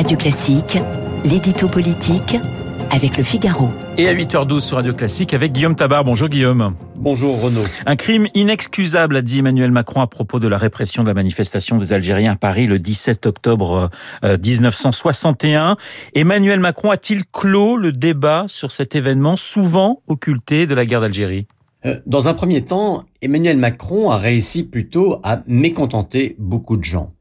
Radio Classique, l'édito politique avec le Figaro. Et à 8h12 sur Radio Classique avec Guillaume Tabar. Bonjour Guillaume. Bonjour Renaud. Un crime inexcusable, a dit Emmanuel Macron à propos de la répression de la manifestation des Algériens à Paris le 17 octobre 1961. Euh, Emmanuel Macron a-t-il clos le débat sur cet événement souvent occulté de la guerre d'Algérie? Euh, Dans un premier temps, Emmanuel Macron a réussi plutôt à mécontenter beaucoup de gens.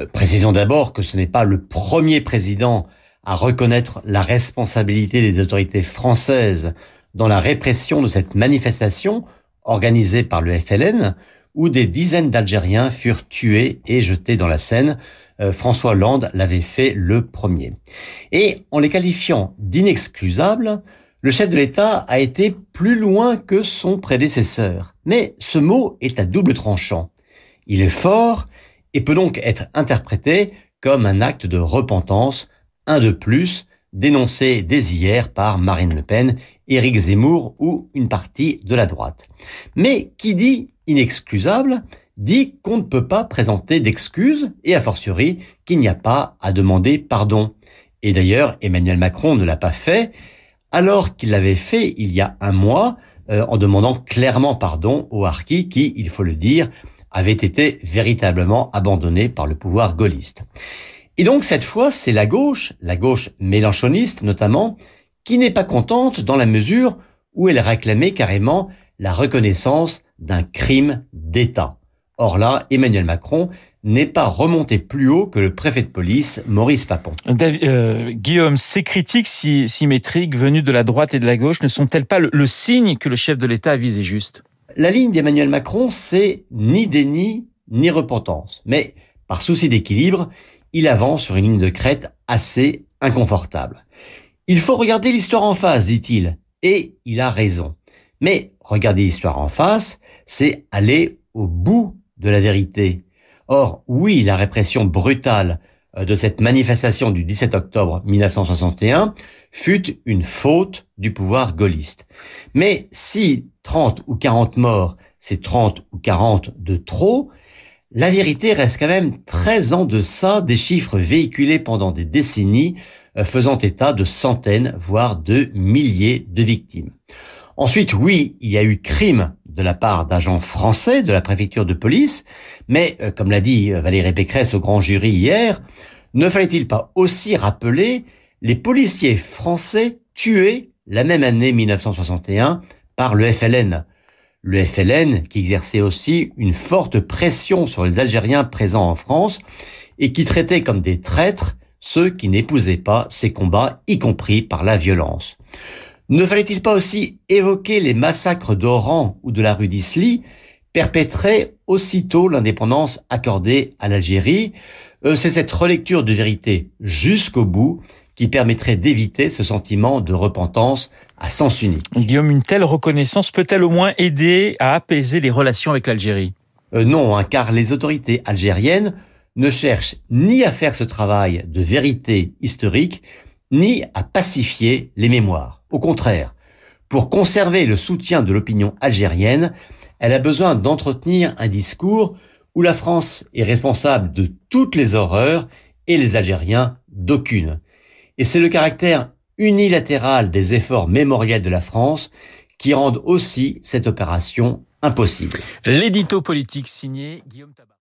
Euh, précisons d'abord que ce n'est pas le premier président à reconnaître la responsabilité des autorités françaises dans la répression de cette manifestation organisée par le FLN, où des dizaines d'Algériens furent tués et jetés dans la Seine. Euh, François Hollande l'avait fait le premier. Et en les qualifiant d'inexcusables, le chef de l'État a été plus loin que son prédécesseur. Mais ce mot est à double tranchant. Il est fort et peut donc être interprété comme un acte de repentance, un de plus, dénoncé dès hier par Marine Le Pen, Éric Zemmour ou une partie de la droite. Mais qui dit inexcusable dit qu'on ne peut pas présenter d'excuses et a fortiori qu'il n'y a pas à demander pardon. Et d'ailleurs, Emmanuel Macron ne l'a pas fait alors qu'il l'avait fait il y a un mois euh, en demandant clairement pardon aux Harkis qui, il faut le dire, avait été véritablement abandonné par le pouvoir gaulliste. Et donc cette fois, c'est la gauche, la gauche mélanchoniste notamment, qui n'est pas contente dans la mesure où elle réclamait carrément la reconnaissance d'un crime d'État. Or là, Emmanuel Macron n'est pas remonté plus haut que le préfet de police, Maurice Papon. Euh, Guillaume, ces critiques symétriques venues de la droite et de la gauche ne sont-elles pas le signe que le chef de l'État a visé juste? La ligne d'Emmanuel Macron, c'est ni déni, ni repentance. Mais par souci d'équilibre, il avance sur une ligne de crête assez inconfortable. Il faut regarder l'histoire en face, dit-il. Et il a raison. Mais regarder l'histoire en face, c'est aller au bout de la vérité. Or, oui, la répression brutale de cette manifestation du 17 octobre 1961 fut une faute du pouvoir gaulliste. Mais si 30 ou 40 morts, c'est 30 ou 40 de trop, la vérité reste quand même très en deçà des chiffres véhiculés pendant des décennies euh, faisant état de centaines, voire de milliers de victimes. Ensuite, oui, il y a eu crime de la part d'agents français de la préfecture de police, mais euh, comme l'a dit euh, Valérie Pécresse au grand jury hier, ne fallait-il pas aussi rappeler les policiers français tués la même année 1961 par le FLN Le FLN qui exerçait aussi une forte pression sur les Algériens présents en France et qui traitait comme des traîtres ceux qui n'épousaient pas ces combats, y compris par la violence. Ne fallait-il pas aussi évoquer les massacres d'Oran ou de la rue d'Isly, perpétrés aussitôt l'indépendance accordée à l'Algérie? Euh, C'est cette relecture de vérité jusqu'au bout qui permettrait d'éviter ce sentiment de repentance à sens unique. Guillaume, une telle reconnaissance peut-elle au moins aider à apaiser les relations avec l'Algérie? Euh, Non, hein, car les autorités algériennes ne cherchent ni à faire ce travail de vérité historique, ni à pacifier les mémoires. Au contraire, pour conserver le soutien de l'opinion algérienne, elle a besoin d'entretenir un discours où la France est responsable de toutes les horreurs et les Algériens d'aucune. Et c'est le caractère unilatéral des efforts mémoriels de la France qui rendent aussi cette opération impossible. L'édito politique signé Guillaume.